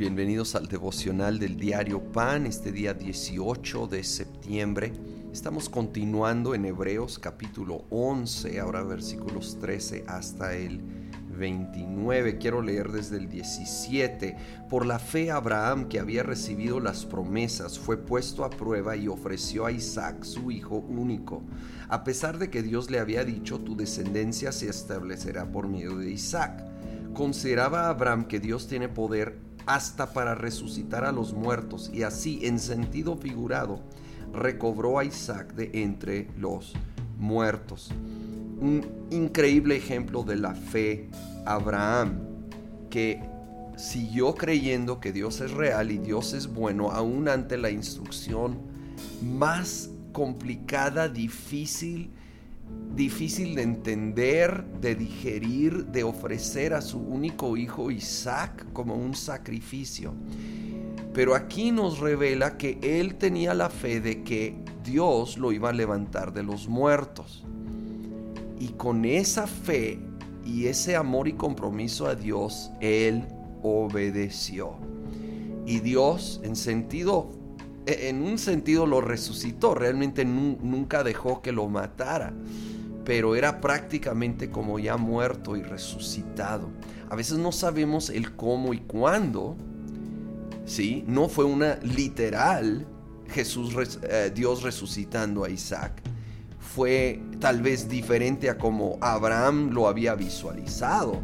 Bienvenidos al devocional del diario Pan, este día 18 de septiembre. Estamos continuando en Hebreos capítulo 11, ahora versículos 13 hasta el 29. Quiero leer desde el 17. Por la fe Abraham, que había recibido las promesas, fue puesto a prueba y ofreció a Isaac, su hijo único, a pesar de que Dios le había dicho, tu descendencia se establecerá por medio de Isaac. Consideraba Abraham que Dios tiene poder hasta para resucitar a los muertos, y así, en sentido figurado, recobró a Isaac de entre los muertos. Un increíble ejemplo de la fe Abraham, que siguió creyendo que Dios es real y Dios es bueno, aún ante la instrucción más complicada, difícil difícil de entender, de digerir, de ofrecer a su único hijo Isaac como un sacrificio. Pero aquí nos revela que él tenía la fe de que Dios lo iba a levantar de los muertos. Y con esa fe y ese amor y compromiso a Dios, él obedeció. Y Dios en sentido en un sentido lo resucitó, realmente nunca dejó que lo matara, pero era prácticamente como ya muerto y resucitado. A veces no sabemos el cómo y cuándo, ¿sí? No fue una literal Jesús, eh, Dios resucitando a Isaac. Fue tal vez diferente a como Abraham lo había visualizado,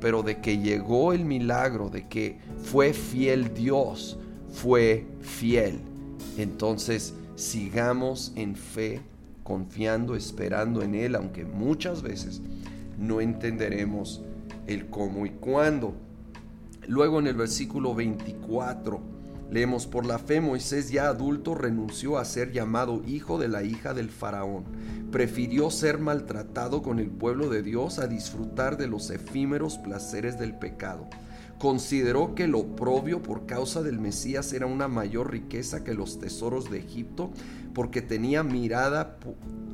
pero de que llegó el milagro, de que fue fiel Dios, fue fiel. Entonces sigamos en fe, confiando, esperando en Él, aunque muchas veces no entenderemos el cómo y cuándo. Luego en el versículo 24 leemos, por la fe Moisés ya adulto renunció a ser llamado hijo de la hija del faraón. Prefirió ser maltratado con el pueblo de Dios a disfrutar de los efímeros placeres del pecado consideró que lo oprobio por causa del Mesías era una mayor riqueza que los tesoros de Egipto, porque tenía mirada,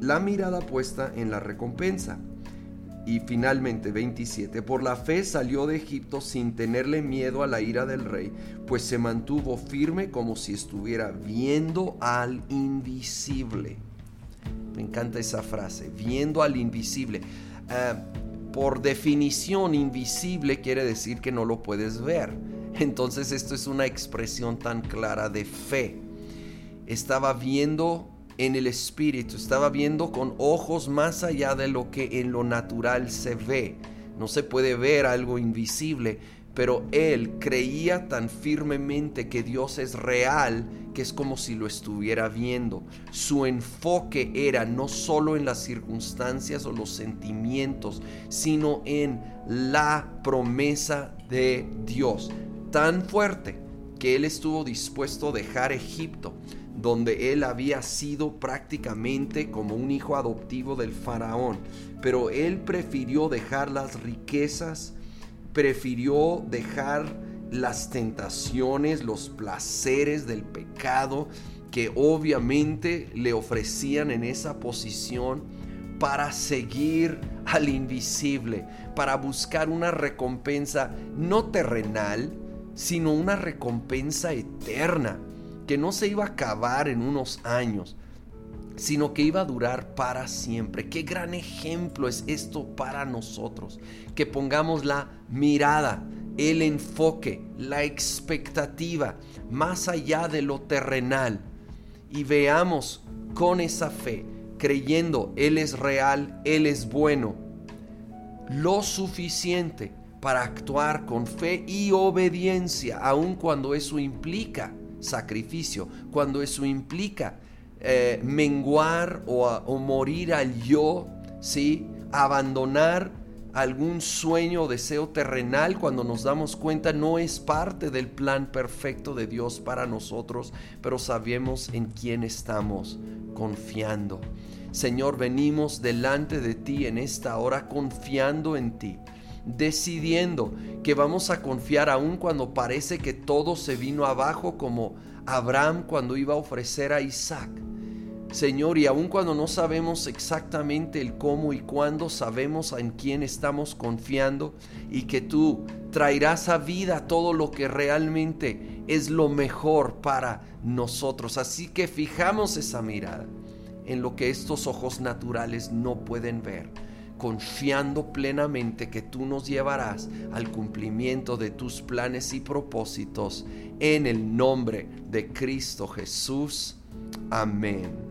la mirada puesta en la recompensa. Y finalmente 27, por la fe salió de Egipto sin tenerle miedo a la ira del rey, pues se mantuvo firme como si estuviera viendo al invisible. Me encanta esa frase, viendo al invisible. Ah, por definición invisible quiere decir que no lo puedes ver. Entonces esto es una expresión tan clara de fe. Estaba viendo en el espíritu, estaba viendo con ojos más allá de lo que en lo natural se ve. No se puede ver algo invisible, pero él creía tan firmemente que Dios es real que es como si lo estuviera viendo. Su enfoque era no solo en las circunstancias o los sentimientos, sino en la promesa de Dios. Tan fuerte que él estuvo dispuesto a dejar Egipto, donde él había sido prácticamente como un hijo adoptivo del faraón. Pero él prefirió dejar las riquezas, prefirió dejar las tentaciones, los placeres del pecado que obviamente le ofrecían en esa posición para seguir al invisible, para buscar una recompensa no terrenal, sino una recompensa eterna, que no se iba a acabar en unos años, sino que iba a durar para siempre. Qué gran ejemplo es esto para nosotros, que pongamos la mirada el enfoque, la expectativa más allá de lo terrenal y veamos con esa fe, creyendo Él es real, Él es bueno, lo suficiente para actuar con fe y obediencia, aun cuando eso implica sacrificio, cuando eso implica eh, menguar o, o, morir al yo, ¿sí? abandonar algún sueño o deseo terrenal cuando nos damos cuenta no es parte del plan perfecto de Dios para nosotros, pero sabemos en quién estamos confiando. Señor, venimos delante de ti en esta hora confiando en ti, decidiendo que vamos a confiar aun cuando parece que todo se vino abajo como Abraham cuando iba a ofrecer a Isaac Señor, y aun cuando no sabemos exactamente el cómo y cuándo, sabemos en quién estamos confiando y que tú traerás a vida todo lo que realmente es lo mejor para nosotros. Así que fijamos esa mirada en lo que estos ojos naturales no pueden ver, confiando plenamente que tú nos llevarás al cumplimiento de tus planes y propósitos en el nombre de Cristo Jesús. Amén